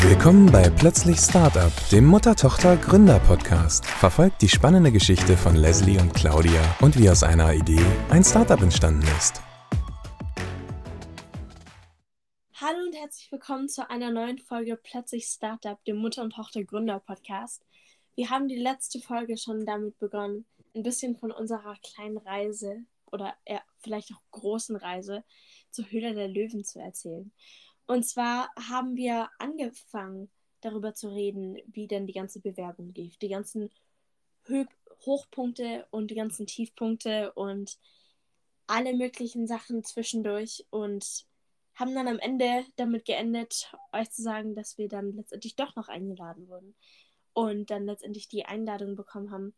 Willkommen bei Plötzlich Startup, dem Mutter-Tochter-Gründer-Podcast. Verfolgt die spannende Geschichte von Leslie und Claudia und wie aus einer Idee ein Startup entstanden ist. Hallo und herzlich willkommen zu einer neuen Folge Plötzlich Startup, dem Mutter- und Tochter-Gründer-Podcast. Wir haben die letzte Folge schon damit begonnen, ein bisschen von unserer kleinen Reise oder eher vielleicht auch großen Reise zur Höhle der Löwen zu erzählen. Und zwar haben wir angefangen, darüber zu reden, wie denn die ganze Bewerbung lief. Die ganzen Hö Hochpunkte und die ganzen Tiefpunkte und alle möglichen Sachen zwischendurch und haben dann am Ende damit geendet, euch zu sagen, dass wir dann letztendlich doch noch eingeladen wurden. Und dann letztendlich die Einladung bekommen haben,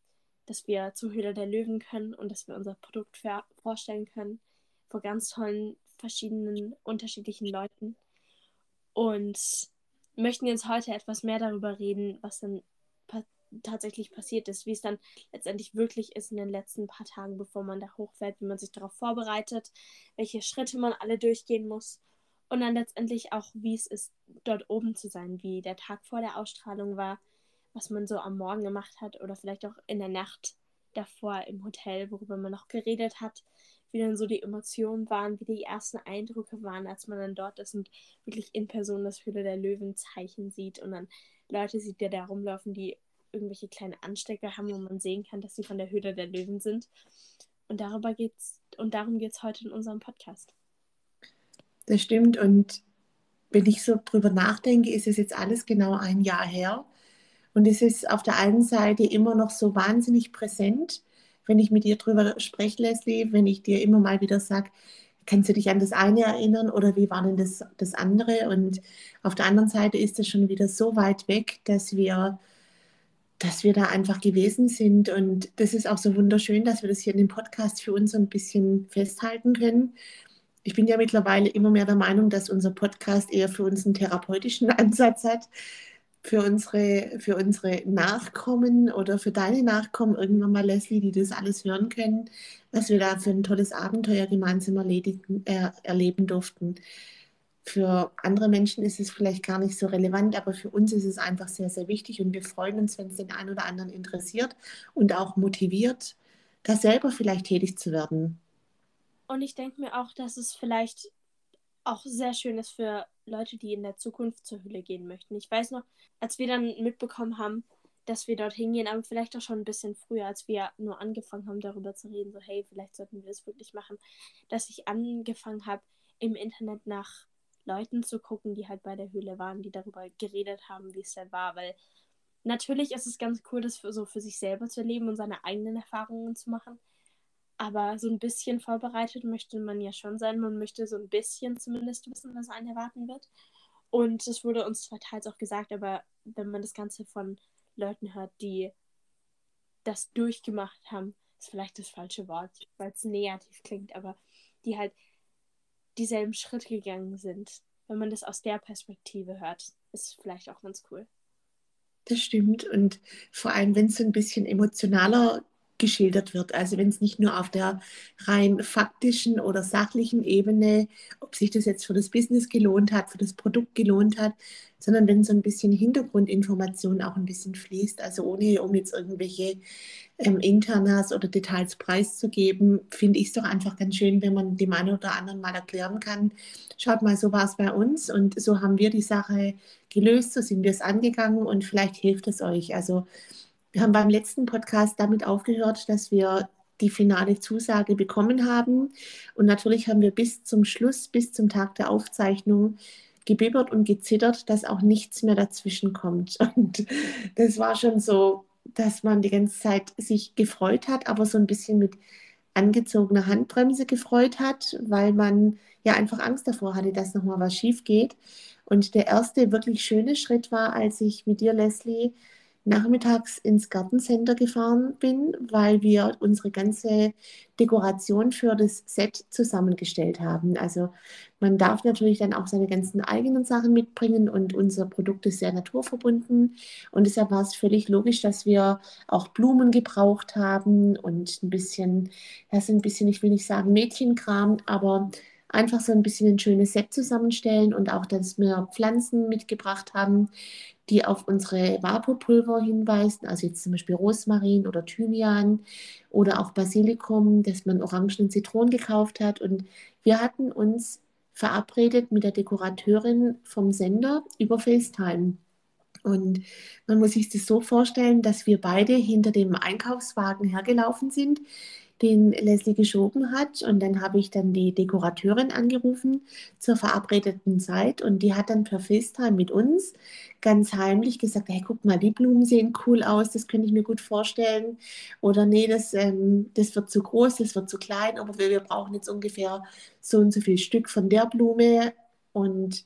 dass wir zur Höhle der Löwen können und dass wir unser Produkt vorstellen können vor ganz tollen, verschiedenen, unterschiedlichen Leuten und möchten jetzt heute etwas mehr darüber reden, was dann pa tatsächlich passiert ist, wie es dann letztendlich wirklich ist in den letzten paar Tagen, bevor man da hochfährt, wie man sich darauf vorbereitet, welche Schritte man alle durchgehen muss und dann letztendlich auch, wie es ist, dort oben zu sein, wie der Tag vor der Ausstrahlung war, was man so am Morgen gemacht hat oder vielleicht auch in der Nacht davor im Hotel, worüber man noch geredet hat, wie dann so die Emotionen waren, wie die ersten Eindrücke waren, als man dann dort ist und wirklich in Person das Höhle der Löwen-Zeichen sieht und dann Leute sieht, die da rumlaufen, die irgendwelche kleine Anstecker haben, wo man sehen kann, dass sie von der Höhle der Löwen sind. Und darüber geht's und darum geht es heute in unserem Podcast. Das stimmt. Und wenn ich so drüber nachdenke, ist es jetzt alles genau ein Jahr her. Und es ist auf der einen Seite immer noch so wahnsinnig präsent wenn ich mit dir drüber spreche, Leslie, wenn ich dir immer mal wieder sage, kannst du dich an das eine erinnern oder wie war denn das, das andere? Und auf der anderen Seite ist es schon wieder so weit weg, dass wir, dass wir da einfach gewesen sind. Und das ist auch so wunderschön, dass wir das hier in dem Podcast für uns so ein bisschen festhalten können. Ich bin ja mittlerweile immer mehr der Meinung, dass unser Podcast eher für uns einen therapeutischen Ansatz hat für unsere, für unsere Nachkommen oder für deine Nachkommen irgendwann mal, Leslie, die das alles hören können, was wir da für ein tolles Abenteuer gemeinsam erledigen, äh, erleben durften. Für andere Menschen ist es vielleicht gar nicht so relevant, aber für uns ist es einfach sehr, sehr wichtig und wir freuen uns, wenn es den einen oder anderen interessiert und auch motiviert, da selber vielleicht tätig zu werden. Und ich denke mir auch, dass es vielleicht auch sehr schön ist für Leute, die in der Zukunft zur Höhle gehen möchten. Ich weiß noch, als wir dann mitbekommen haben, dass wir dort hingehen, aber vielleicht auch schon ein bisschen früher, als wir nur angefangen haben, darüber zu reden, so hey, vielleicht sollten wir das wirklich machen, dass ich angefangen habe, im Internet nach Leuten zu gucken, die halt bei der Höhle waren, die darüber geredet haben, wie es denn war, weil natürlich ist es ganz cool, das für, so für sich selber zu erleben und seine eigenen Erfahrungen zu machen. Aber so ein bisschen vorbereitet möchte man ja schon sein. Man möchte so ein bisschen zumindest wissen, was einen erwarten wird. Und es wurde uns zwar teils auch gesagt, aber wenn man das Ganze von Leuten hört, die das durchgemacht haben, ist vielleicht das falsche Wort, weil es negativ klingt, aber die halt dieselben Schritte gegangen sind. Wenn man das aus der Perspektive hört, ist vielleicht auch ganz cool. Das stimmt. Und vor allem, wenn es so ein bisschen emotionaler geschildert wird. Also wenn es nicht nur auf der rein faktischen oder sachlichen Ebene, ob sich das jetzt für das Business gelohnt hat, für das Produkt gelohnt hat, sondern wenn so ein bisschen Hintergrundinformation auch ein bisschen fließt, also ohne um jetzt irgendwelche ähm, Internas oder Details preiszugeben, finde ich es doch einfach ganz schön, wenn man dem einen oder anderen mal erklären kann, schaut mal, so war es bei uns und so haben wir die Sache gelöst, so sind wir es angegangen und vielleicht hilft es euch. Also wir haben beim letzten Podcast damit aufgehört, dass wir die finale Zusage bekommen haben. Und natürlich haben wir bis zum Schluss, bis zum Tag der Aufzeichnung gebibbert und gezittert, dass auch nichts mehr dazwischen kommt. Und das war schon so, dass man die ganze Zeit sich gefreut hat, aber so ein bisschen mit angezogener Handbremse gefreut hat, weil man ja einfach Angst davor hatte, dass nochmal was schief geht. Und der erste wirklich schöne Schritt war, als ich mit dir, Leslie, nachmittags ins Gartencenter gefahren bin, weil wir unsere ganze Dekoration für das Set zusammengestellt haben. Also man darf natürlich dann auch seine ganzen eigenen Sachen mitbringen und unser Produkt ist sehr naturverbunden und deshalb war es völlig logisch, dass wir auch Blumen gebraucht haben und ein bisschen, das ist ein bisschen, ich will nicht sagen Mädchenkram, aber einfach so ein bisschen ein schönes Set zusammenstellen und auch, dass wir Pflanzen mitgebracht haben, die auf unsere Vaporpulver hinweisen, also jetzt zum Beispiel Rosmarin oder Thymian oder auch Basilikum, dass man Orangen und Zitronen gekauft hat. Und wir hatten uns verabredet mit der Dekorateurin vom Sender über FaceTime. Und man muss sich das so vorstellen, dass wir beide hinter dem Einkaufswagen hergelaufen sind, den Leslie geschoben hat. Und dann habe ich dann die Dekorateurin angerufen zur verabredeten Zeit. Und die hat dann per FaceTime mit uns ganz heimlich gesagt, hey, guck mal, die Blumen sehen cool aus, das könnte ich mir gut vorstellen. Oder nee, das, ähm, das wird zu groß, das wird zu klein, aber wir, wir brauchen jetzt ungefähr so und so viel Stück von der Blume. Und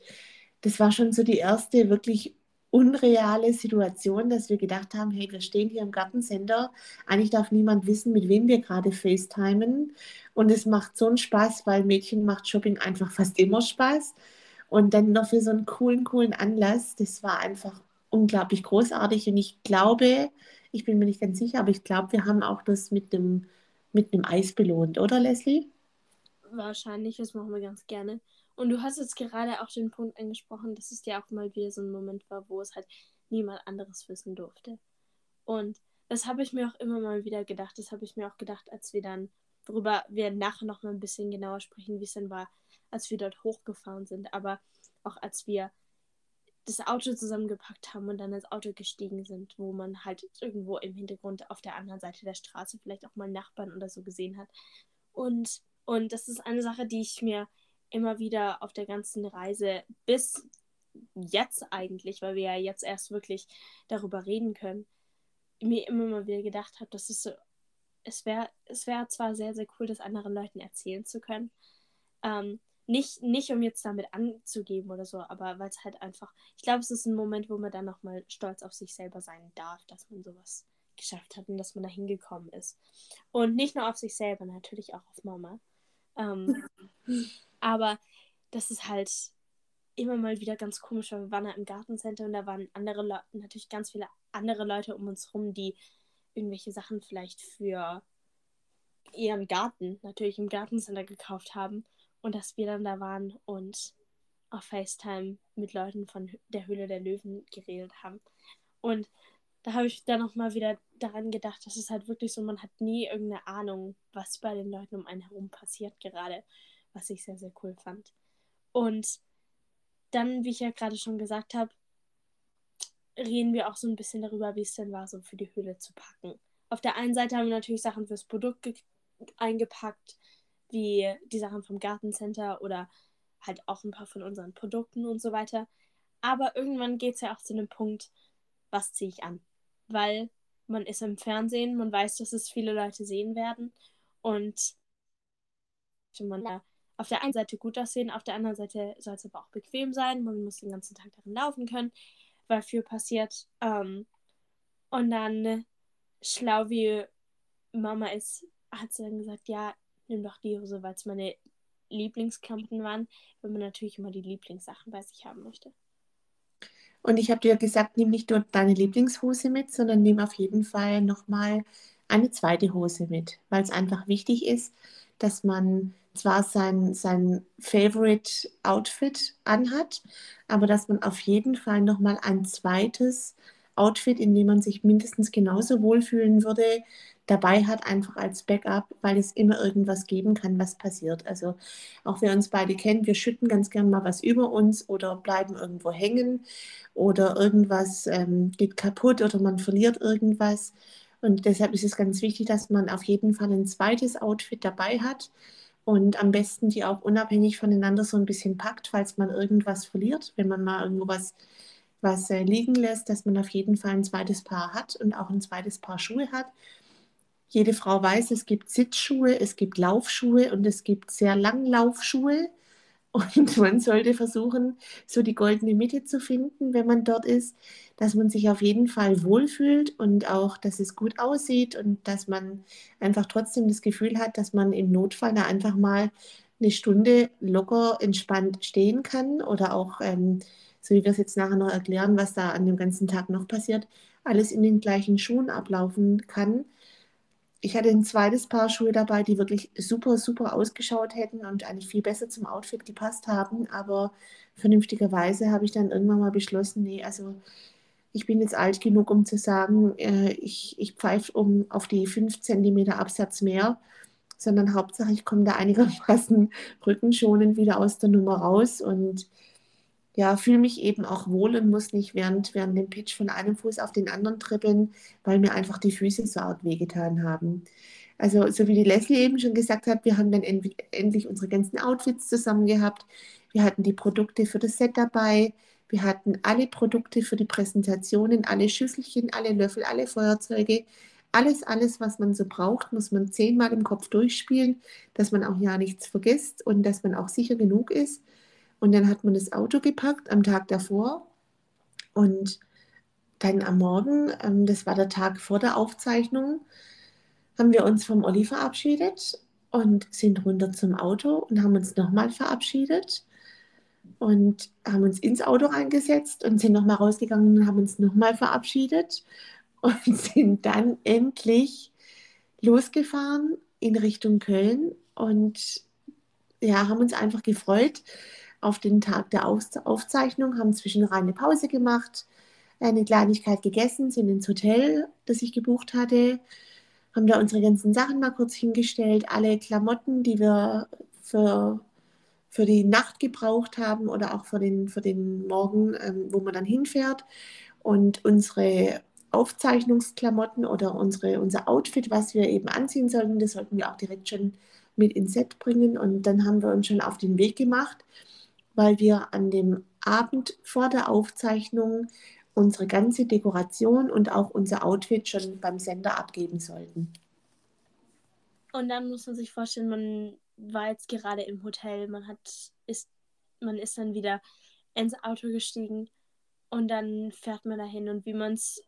das war schon so die erste wirklich unreale Situation, dass wir gedacht haben, hey, wir stehen hier im Gartencenter, eigentlich darf niemand wissen, mit wem wir gerade FaceTimen und es macht so einen Spaß, weil Mädchen macht Shopping einfach fast immer Spaß und dann noch für so einen coolen, coolen Anlass, das war einfach unglaublich großartig und ich glaube, ich bin mir nicht ganz sicher, aber ich glaube, wir haben auch das mit dem, mit einem Eis belohnt, oder Leslie? Wahrscheinlich, das machen wir ganz gerne. Und du hast jetzt gerade auch den Punkt angesprochen, dass es ja auch mal wieder so ein Moment war, wo es halt niemand anderes wissen durfte. Und das habe ich mir auch immer mal wieder gedacht. Das habe ich mir auch gedacht, als wir dann, worüber wir nachher noch mal ein bisschen genauer sprechen, wie es dann war, als wir dort hochgefahren sind. Aber auch als wir das Auto zusammengepackt haben und dann ins Auto gestiegen sind, wo man halt irgendwo im Hintergrund auf der anderen Seite der Straße vielleicht auch mal Nachbarn oder so gesehen hat. Und, und das ist eine Sache, die ich mir immer wieder auf der ganzen Reise bis jetzt eigentlich, weil wir ja jetzt erst wirklich darüber reden können, mir immer mal wieder gedacht habe, dass es so, es wäre es wär zwar sehr, sehr cool, das anderen Leuten erzählen zu können. Ähm, nicht, nicht um jetzt damit anzugeben oder so, aber weil es halt einfach, ich glaube, es ist ein Moment, wo man dann nochmal stolz auf sich selber sein darf, dass man sowas geschafft hat und dass man da hingekommen ist. Und nicht nur auf sich selber, natürlich auch auf Mama. Ähm, aber das ist halt immer mal wieder ganz komisch, weil wir waren halt im Gartencenter und da waren andere Leute, natürlich ganz viele andere Leute um uns rum, die irgendwelche Sachen vielleicht für ihren Garten natürlich im Gartencenter gekauft haben und dass wir dann da waren und auf FaceTime mit Leuten von der Höhle der Löwen geredet haben. Und da habe ich dann nochmal wieder daran gedacht, dass es halt wirklich so, man hat nie irgendeine Ahnung, was bei den Leuten um einen herum passiert gerade, was ich sehr, sehr cool fand. Und dann, wie ich ja gerade schon gesagt habe, reden wir auch so ein bisschen darüber, wie es denn war, so für die Höhle zu packen. Auf der einen Seite haben wir natürlich Sachen fürs Produkt eingepackt, wie die Sachen vom Gartencenter oder halt auch ein paar von unseren Produkten und so weiter. Aber irgendwann geht es ja auch zu einem Punkt, was ziehe ich an? weil man ist im Fernsehen, man weiß, dass es viele Leute sehen werden und man da auf der einen Seite gut aussehen, auf der anderen Seite soll es aber auch bequem sein, man muss den ganzen Tag darin laufen können, weil viel passiert. Ähm, und dann, schlau wie Mama ist, hat sie dann gesagt, ja, nimm doch die Hose, weil es meine Lieblingsklamotten waren, wenn man natürlich immer die Lieblingssachen bei sich haben möchte. Und ich habe dir gesagt, nimm nicht nur deine Lieblingshose mit, sondern nimm auf jeden Fall nochmal eine zweite Hose mit, weil es einfach wichtig ist, dass man zwar sein, sein Favorite Outfit anhat, aber dass man auf jeden Fall nochmal ein zweites Outfit, in dem man sich mindestens genauso wohlfühlen würde, dabei hat, einfach als Backup, weil es immer irgendwas geben kann, was passiert. Also auch wir uns beide kennen, wir schütten ganz gern mal was über uns oder bleiben irgendwo hängen oder irgendwas ähm, geht kaputt oder man verliert irgendwas. Und deshalb ist es ganz wichtig, dass man auf jeden Fall ein zweites Outfit dabei hat und am besten die auch unabhängig voneinander so ein bisschen packt, falls man irgendwas verliert, wenn man mal irgendwo was, was äh, liegen lässt, dass man auf jeden Fall ein zweites Paar hat und auch ein zweites Paar Schuhe hat, jede Frau weiß, es gibt Sitzschuhe, es gibt Laufschuhe und es gibt sehr Langlaufschuhe. Und man sollte versuchen, so die goldene Mitte zu finden, wenn man dort ist, dass man sich auf jeden Fall wohlfühlt und auch, dass es gut aussieht und dass man einfach trotzdem das Gefühl hat, dass man im Notfall da einfach mal eine Stunde locker entspannt stehen kann oder auch, ähm, so wie wir es jetzt nachher noch erklären, was da an dem ganzen Tag noch passiert, alles in den gleichen Schuhen ablaufen kann ich hatte ein zweites Paar Schuhe dabei, die wirklich super, super ausgeschaut hätten und eigentlich viel besser zum Outfit gepasst haben. Aber vernünftigerweise habe ich dann irgendwann mal beschlossen, nee, also ich bin jetzt alt genug, um zu sagen, äh, ich, ich pfeife um auf die 5 cm Absatz mehr, sondern Hauptsache, ich komme da einigermaßen rückenschonend wieder aus der Nummer raus und ja, fühle mich eben auch wohl und muss nicht während, während dem Pitch von einem Fuß auf den anderen trippeln, weil mir einfach die Füße so arg wehgetan haben. Also, so wie die Leslie eben schon gesagt hat, wir haben dann endlich unsere ganzen Outfits zusammen gehabt. Wir hatten die Produkte für das Set dabei. Wir hatten alle Produkte für die Präsentationen, alle Schüsselchen, alle Löffel, alle Feuerzeuge. Alles, alles, was man so braucht, muss man zehnmal im Kopf durchspielen, dass man auch ja nichts vergisst und dass man auch sicher genug ist. Und dann hat man das Auto gepackt am Tag davor. Und dann am Morgen, ähm, das war der Tag vor der Aufzeichnung, haben wir uns vom Olli verabschiedet und sind runter zum Auto und haben uns nochmal verabschiedet und haben uns ins Auto reingesetzt und sind nochmal rausgegangen und haben uns nochmal verabschiedet und sind dann endlich losgefahren in Richtung Köln und ja, haben uns einfach gefreut, auf den Tag der Aufzeichnung, haben zwischendurch eine Pause gemacht, eine Kleinigkeit gegessen, sind ins Hotel, das ich gebucht hatte, haben da unsere ganzen Sachen mal kurz hingestellt, alle Klamotten, die wir für, für die Nacht gebraucht haben oder auch für den, für den Morgen, ähm, wo man dann hinfährt. Und unsere Aufzeichnungsklamotten oder unsere, unser Outfit, was wir eben anziehen sollten, das sollten wir auch direkt schon mit ins Set bringen. Und dann haben wir uns schon auf den Weg gemacht weil wir an dem Abend vor der Aufzeichnung unsere ganze Dekoration und auch unser Outfit schon beim Sender abgeben sollten. Und dann muss man sich vorstellen, man war jetzt gerade im Hotel, man hat ist man ist dann wieder ins Auto gestiegen und dann fährt man dahin und wie man es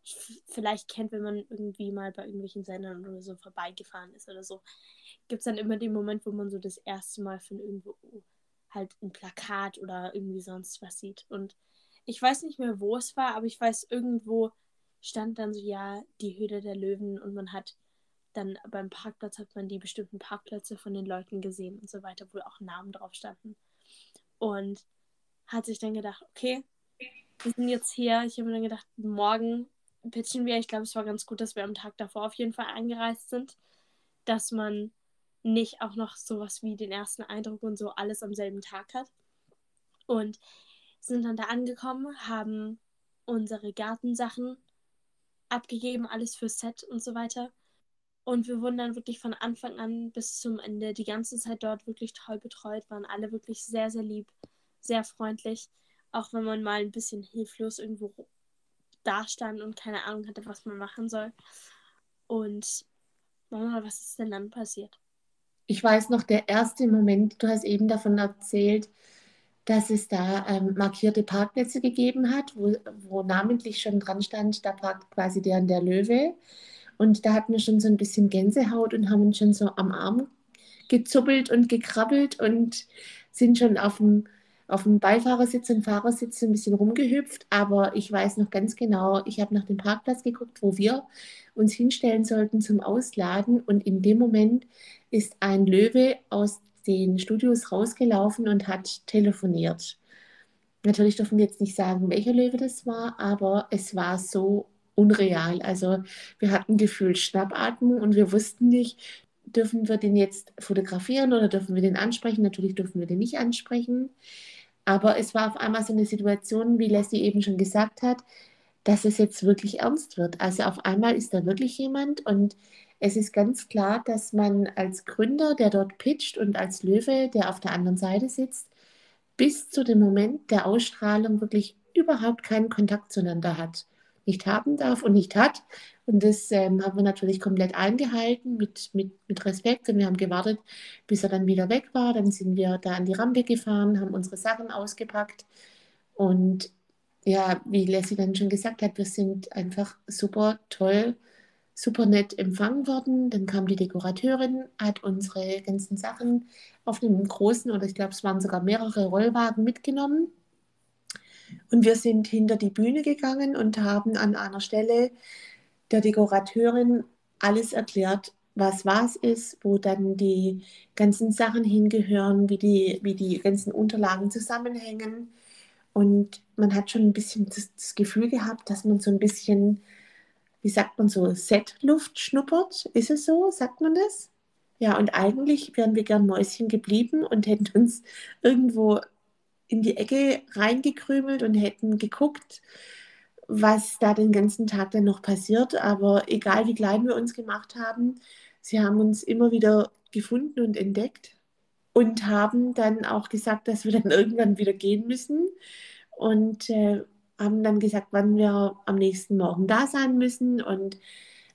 vielleicht kennt, wenn man irgendwie mal bei irgendwelchen Sendern oder so vorbeigefahren ist oder so, gibt es dann immer den Moment, wo man so das erste Mal von irgendwo halt ein Plakat oder irgendwie sonst was sieht. Und ich weiß nicht mehr, wo es war, aber ich weiß, irgendwo stand dann so, ja, die Höhle der Löwen und man hat dann beim Parkplatz hat man die bestimmten Parkplätze von den Leuten gesehen und so weiter, wo auch Namen drauf standen. Und hat sich dann gedacht, okay, wir sind jetzt hier. Ich habe mir dann gedacht, morgen pitchen wir. Ich glaube, es war ganz gut, dass wir am Tag davor auf jeden Fall eingereist sind, dass man nicht auch noch sowas wie den ersten Eindruck und so alles am selben Tag hat. Und sind dann da angekommen, haben unsere Gartensachen abgegeben, alles für Set und so weiter. Und wir wurden dann wirklich von Anfang an bis zum Ende die ganze Zeit dort wirklich toll betreut, waren alle wirklich sehr, sehr lieb, sehr freundlich, auch wenn man mal ein bisschen hilflos irgendwo dastand und keine Ahnung hatte, was man machen soll. Und Mama, was ist denn dann passiert? Ich weiß noch, der erste Moment, du hast eben davon erzählt, dass es da ähm, markierte Parkplätze gegeben hat, wo, wo namentlich schon dran stand, da parkt quasi der und der Löwe. Und da hatten wir schon so ein bisschen Gänsehaut und haben uns schon so am Arm gezuppelt und gekrabbelt und sind schon auf dem, auf dem Beifahrersitz und Fahrersitz ein bisschen rumgehüpft. Aber ich weiß noch ganz genau, ich habe nach dem Parkplatz geguckt, wo wir uns hinstellen sollten zum Ausladen. Und in dem Moment ist ein Löwe aus den Studios rausgelaufen und hat telefoniert. Natürlich dürfen wir jetzt nicht sagen, welcher Löwe das war, aber es war so unreal. Also wir hatten gefühlt Schnappatmung und wir wussten nicht, dürfen wir den jetzt fotografieren oder dürfen wir den ansprechen? Natürlich dürfen wir den nicht ansprechen. Aber es war auf einmal so eine Situation, wie Leslie eben schon gesagt hat, dass es jetzt wirklich ernst wird. Also auf einmal ist da wirklich jemand und es ist ganz klar, dass man als Gründer, der dort pitcht und als Löwe, der auf der anderen Seite sitzt, bis zu dem Moment der Ausstrahlung wirklich überhaupt keinen Kontakt zueinander hat, nicht haben darf und nicht hat. Und das ähm, haben wir natürlich komplett eingehalten mit, mit, mit Respekt und wir haben gewartet, bis er dann wieder weg war. Dann sind wir da an die Rampe gefahren, haben unsere Sachen ausgepackt und ja, wie Leslie dann schon gesagt hat, wir sind einfach super toll super nett empfangen worden. Dann kam die Dekorateurin, hat unsere ganzen Sachen auf einem großen, oder ich glaube, es waren sogar mehrere Rollwagen mitgenommen. Und wir sind hinter die Bühne gegangen und haben an einer Stelle der Dekorateurin alles erklärt, was was ist, wo dann die ganzen Sachen hingehören, wie die, wie die ganzen Unterlagen zusammenhängen. Und man hat schon ein bisschen das, das Gefühl gehabt, dass man so ein bisschen, wie sagt man so, Set-Luft schnuppert. Ist es so? Sagt man das? Ja, und eigentlich wären wir gern Mäuschen geblieben und hätten uns irgendwo in die Ecke reingekrümelt und hätten geguckt, was da den ganzen Tag dann noch passiert. Aber egal wie klein wir uns gemacht haben, sie haben uns immer wieder gefunden und entdeckt und haben dann auch gesagt, dass wir dann irgendwann wieder gehen müssen und äh, haben dann gesagt, wann wir am nächsten Morgen da sein müssen und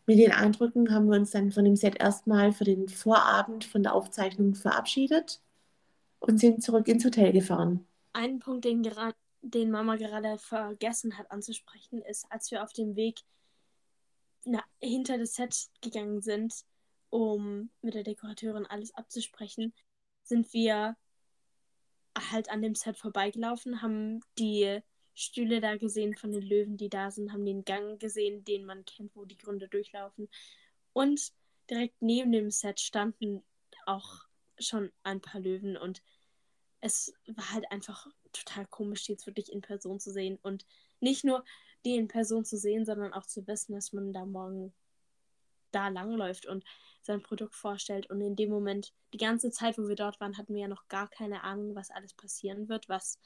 mit den Eindrücken haben wir uns dann von dem Set erstmal für den Vorabend von der Aufzeichnung verabschiedet und sind zurück ins Hotel gefahren. Ein Punkt, den, den Mama gerade vergessen hat anzusprechen, ist, als wir auf dem Weg na, hinter das Set gegangen sind, um mit der Dekorateurin alles abzusprechen, sind wir halt an dem Set vorbeigelaufen, haben die Stühle da gesehen von den Löwen, die da sind, haben den Gang gesehen, den man kennt, wo die Gründe durchlaufen. Und direkt neben dem Set standen auch schon ein paar Löwen und es war halt einfach total komisch, die jetzt wirklich in Person zu sehen und nicht nur die in Person zu sehen, sondern auch zu wissen, dass man da morgen da langläuft und sein Produkt vorstellt. Und in dem Moment, die ganze Zeit, wo wir dort waren, hatten wir ja noch gar keine Ahnung, was alles passieren wird, was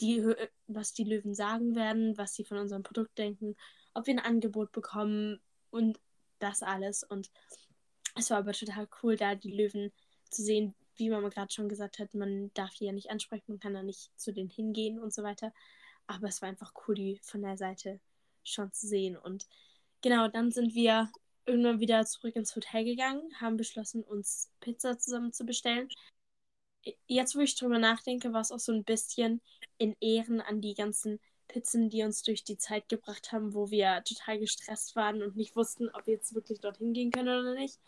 die, was die Löwen sagen werden, was sie von unserem Produkt denken, ob wir ein Angebot bekommen und das alles. Und es war aber total cool, da die Löwen zu sehen, wie Mama gerade schon gesagt hat, man darf die ja nicht ansprechen, man kann da nicht zu denen hingehen und so weiter. Aber es war einfach cool, die von der Seite schon zu sehen. Und genau, dann sind wir irgendwann wieder zurück ins Hotel gegangen, haben beschlossen, uns Pizza zusammen zu bestellen jetzt, wo ich drüber nachdenke, war es auch so ein bisschen in Ehren an die ganzen Pizzen, die uns durch die Zeit gebracht haben, wo wir total gestresst waren und nicht wussten, ob wir jetzt wirklich dorthin gehen können oder nicht.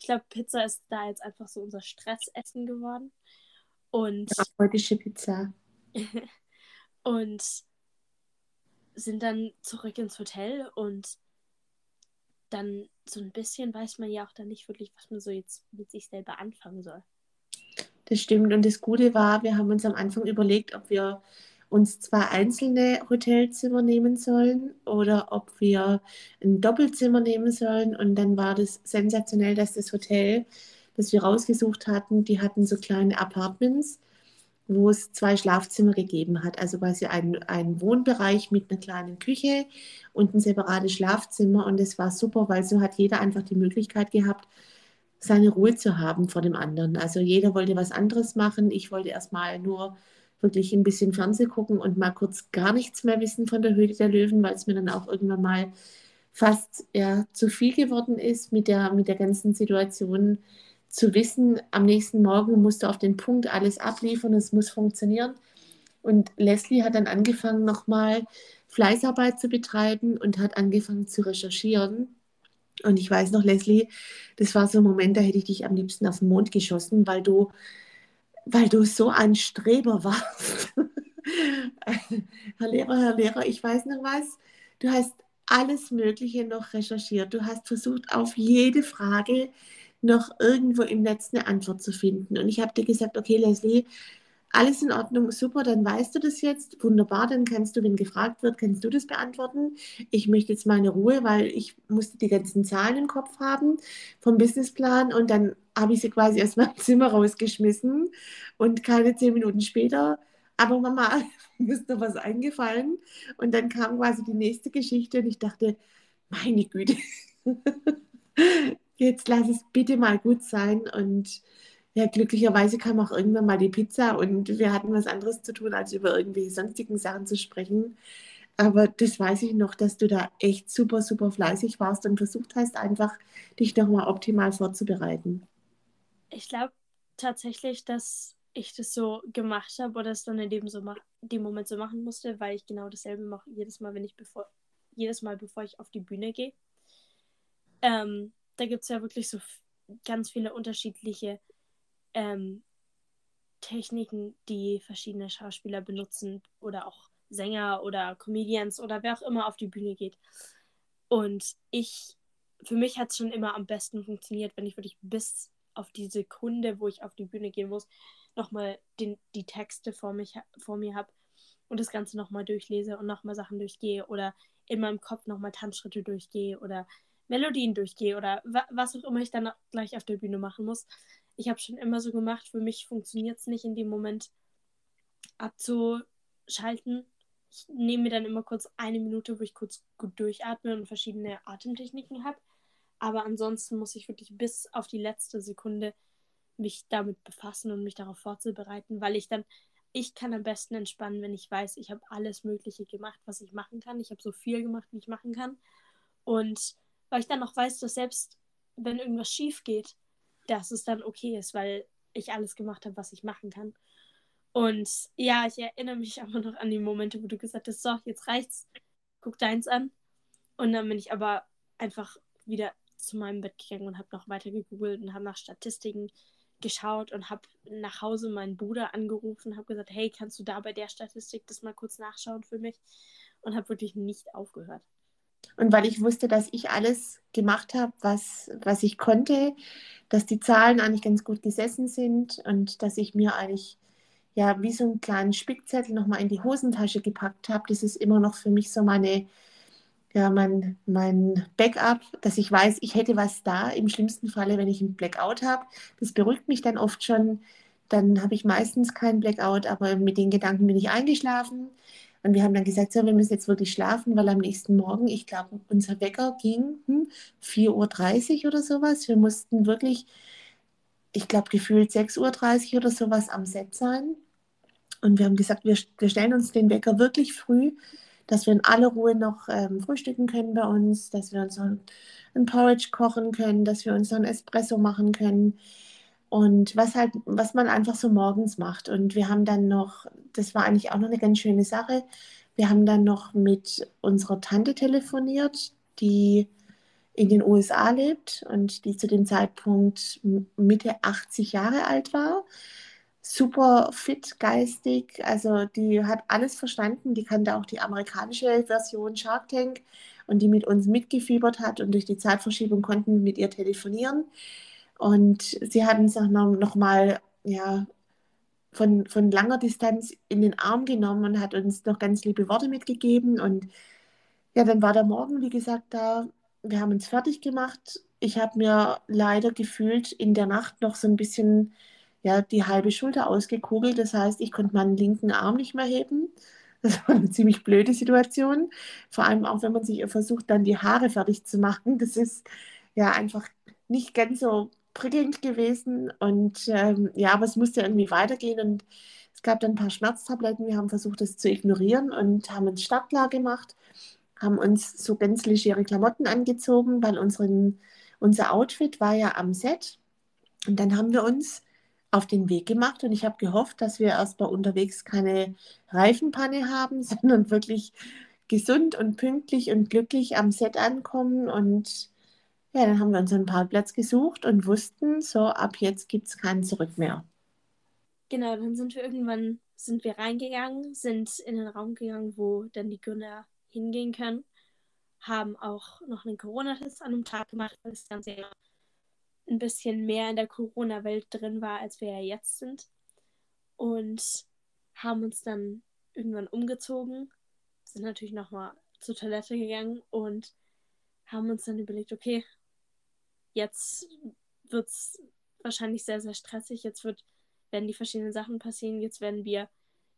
Ich glaube, Pizza ist da jetzt einfach so unser Stressessen geworden. Und. Heutige Pizza. und sind dann zurück ins Hotel und dann so ein bisschen weiß man ja auch dann nicht wirklich, was man so jetzt mit sich selber anfangen soll. Das stimmt. Und das Gute war, wir haben uns am Anfang überlegt, ob wir uns zwei einzelne Hotelzimmer nehmen sollen oder ob wir ein Doppelzimmer nehmen sollen. Und dann war das sensationell, dass das Hotel, das wir rausgesucht hatten, die hatten so kleine Apartments, wo es zwei Schlafzimmer gegeben hat. Also quasi ein, Wohnbereich mit einer kleinen Küche und ein separates Schlafzimmer. Und das war super, weil so hat jeder einfach die Möglichkeit gehabt, seine Ruhe zu haben vor dem anderen. Also jeder wollte was anderes machen. Ich wollte erstmal nur wirklich ein bisschen Fernseh gucken und mal kurz gar nichts mehr wissen von der Höhle der Löwen, weil es mir dann auch irgendwann mal fast ja, zu viel geworden ist mit der, mit der ganzen Situation zu wissen, am nächsten Morgen musst du auf den Punkt alles abliefern, es muss funktionieren. Und Leslie hat dann angefangen, nochmal Fleißarbeit zu betreiben und hat angefangen zu recherchieren. Und ich weiß noch, Leslie, das war so ein Moment, da hätte ich dich am liebsten auf den Mond geschossen, weil du, weil du so ein Streber warst. Herr Lehrer, Herr Lehrer, ich weiß noch was. Du hast alles Mögliche noch recherchiert. Du hast versucht, auf jede Frage noch irgendwo im Netz eine Antwort zu finden. Und ich habe dir gesagt, okay, Leslie, alles in Ordnung, super, dann weißt du das jetzt, wunderbar, dann kannst du, wenn gefragt wird, kannst du das beantworten. Ich möchte jetzt meine Ruhe, weil ich musste die ganzen Zahlen im Kopf haben vom Businessplan und dann habe ich sie quasi aus meinem Zimmer rausgeschmissen und keine zehn Minuten später, aber Mama, mir ist noch was eingefallen und dann kam quasi die nächste Geschichte und ich dachte, meine Güte, jetzt lass es bitte mal gut sein und ja, glücklicherweise kam auch irgendwann mal die Pizza und wir hatten was anderes zu tun, als über irgendwelche sonstigen Sachen zu sprechen. Aber das weiß ich noch, dass du da echt super, super fleißig warst und versucht hast, einfach dich nochmal optimal vorzubereiten. Ich glaube tatsächlich, dass ich das so gemacht habe oder es dann in dem, so dem Moment so machen musste, weil ich genau dasselbe mache jedes Mal, wenn ich bevor, jedes Mal, bevor ich auf die Bühne gehe. Ähm, da gibt es ja wirklich so ganz viele unterschiedliche ähm, Techniken, die verschiedene Schauspieler benutzen oder auch Sänger oder Comedians oder wer auch immer auf die Bühne geht. Und ich für mich hat es schon immer am besten funktioniert, wenn ich wirklich bis auf die Sekunde, wo ich auf die Bühne gehen muss, nochmal die Texte vor, mich, vor mir habe und das Ganze nochmal durchlese und nochmal Sachen durchgehe oder in meinem Kopf nochmal Tanzschritte durchgehe oder Melodien durchgehe oder wa was auch immer ich dann gleich auf der Bühne machen muss. Ich habe schon immer so gemacht, für mich funktioniert es nicht in dem Moment abzuschalten. Ich nehme mir dann immer kurz eine Minute, wo ich kurz gut durchatme und verschiedene Atemtechniken habe. Aber ansonsten muss ich wirklich bis auf die letzte Sekunde mich damit befassen und mich darauf vorzubereiten, weil ich dann, ich kann am besten entspannen, wenn ich weiß, ich habe alles Mögliche gemacht, was ich machen kann. Ich habe so viel gemacht, wie ich machen kann. Und weil ich dann noch weiß, dass selbst wenn irgendwas schief geht, dass es dann okay ist, weil ich alles gemacht habe, was ich machen kann. Und ja, ich erinnere mich aber noch an die Momente, wo du gesagt hast, so, jetzt reicht's, guck deins an. Und dann bin ich aber einfach wieder zu meinem Bett gegangen und habe noch weiter gegoogelt und habe nach Statistiken geschaut und habe nach Hause meinen Bruder angerufen, habe gesagt, hey, kannst du da bei der Statistik das mal kurz nachschauen für mich? Und habe wirklich nicht aufgehört. Und weil ich wusste, dass ich alles gemacht habe, was, was ich konnte, dass die Zahlen eigentlich ganz gut gesessen sind und dass ich mir eigentlich ja wie so einen kleinen Spickzettel nochmal in die Hosentasche gepackt habe, das ist immer noch für mich so meine ja, mein, mein Backup, dass ich weiß, ich hätte was da im schlimmsten Falle, wenn ich einen Blackout habe. Das beruhigt mich dann oft schon. Dann habe ich meistens keinen Blackout, aber mit den Gedanken bin ich eingeschlafen. Und wir haben dann gesagt, so, wir müssen jetzt wirklich schlafen, weil am nächsten Morgen, ich glaube, unser Wecker ging hm, 4.30 Uhr oder sowas. Wir mussten wirklich, ich glaube, gefühlt 6.30 Uhr oder sowas am Set sein. Und wir haben gesagt, wir, wir stellen uns den Wecker wirklich früh, dass wir in aller Ruhe noch ähm, frühstücken können bei uns, dass wir uns ein Porridge kochen können, dass wir uns ein Espresso machen können. Und was halt, was man einfach so morgens macht. Und wir haben dann noch, das war eigentlich auch noch eine ganz schöne Sache. Wir haben dann noch mit unserer Tante telefoniert, die in den USA lebt und die zu dem Zeitpunkt Mitte 80 Jahre alt war super fit geistig. Also die hat alles verstanden. Die kannte auch die amerikanische Version Shark Tank und die mit uns mitgefiebert hat. Und durch die Zeitverschiebung konnten wir mit ihr telefonieren. Und sie hat uns auch noch, noch ja, von, von langer Distanz in den Arm genommen und hat uns noch ganz liebe Worte mitgegeben. Und ja, dann war der Morgen, wie gesagt, da. Wir haben uns fertig gemacht. Ich habe mir leider gefühlt in der Nacht noch so ein bisschen ja, die halbe Schulter ausgekugelt. Das heißt, ich konnte meinen linken Arm nicht mehr heben. Das war eine ziemlich blöde Situation. Vor allem auch, wenn man sich versucht, dann die Haare fertig zu machen. Das ist ja einfach nicht ganz so prickelnd gewesen. Und ähm, ja, aber es musste irgendwie weitergehen. Und es gab dann ein paar Schmerztabletten. Wir haben versucht, das zu ignorieren und haben uns startklar gemacht, haben uns so ganz legere Klamotten angezogen, weil unseren, unser Outfit war ja am Set. Und dann haben wir uns auf den Weg gemacht und ich habe gehofft, dass wir erstmal unterwegs keine Reifenpanne haben, sondern wirklich gesund und pünktlich und glücklich am Set ankommen. Und ja, dann haben wir uns einen Parkplatz gesucht und wussten, so ab jetzt gibt es keinen Zurück mehr. Genau, dann sind wir irgendwann sind wir reingegangen, sind in den Raum gegangen, wo dann die Gründer hingehen können, haben auch noch einen Corona-Test an einem Tag gemacht, weil das Ganze ja ein bisschen mehr in der Corona-Welt drin war, als wir ja jetzt sind. Und haben uns dann irgendwann umgezogen, sind natürlich nochmal zur Toilette gegangen und haben uns dann überlegt, okay, jetzt wird es wahrscheinlich sehr, sehr stressig. Jetzt wird, werden die verschiedenen Sachen passieren. Jetzt werden wir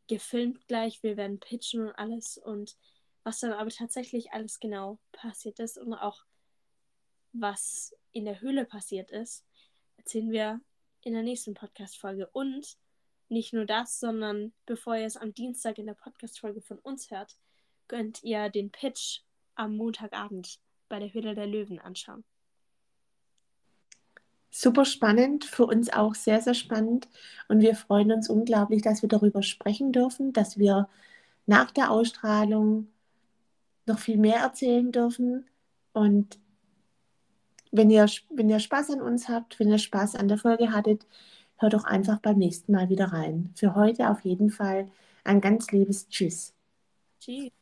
gefilmt gleich, wir werden pitchen und alles. Und was dann aber tatsächlich alles genau passiert ist und auch was in der Höhle passiert ist, erzählen wir in der nächsten Podcast-Folge. Und nicht nur das, sondern bevor ihr es am Dienstag in der Podcast-Folge von uns hört, könnt ihr den Pitch am Montagabend bei der Höhle der Löwen anschauen. Super spannend, für uns auch sehr, sehr spannend. Und wir freuen uns unglaublich, dass wir darüber sprechen dürfen, dass wir nach der Ausstrahlung noch viel mehr erzählen dürfen. Und wenn ihr, wenn ihr Spaß an uns habt, wenn ihr Spaß an der Folge hattet, hört doch einfach beim nächsten Mal wieder rein. Für heute auf jeden Fall ein ganz liebes Tschüss. Tschüss.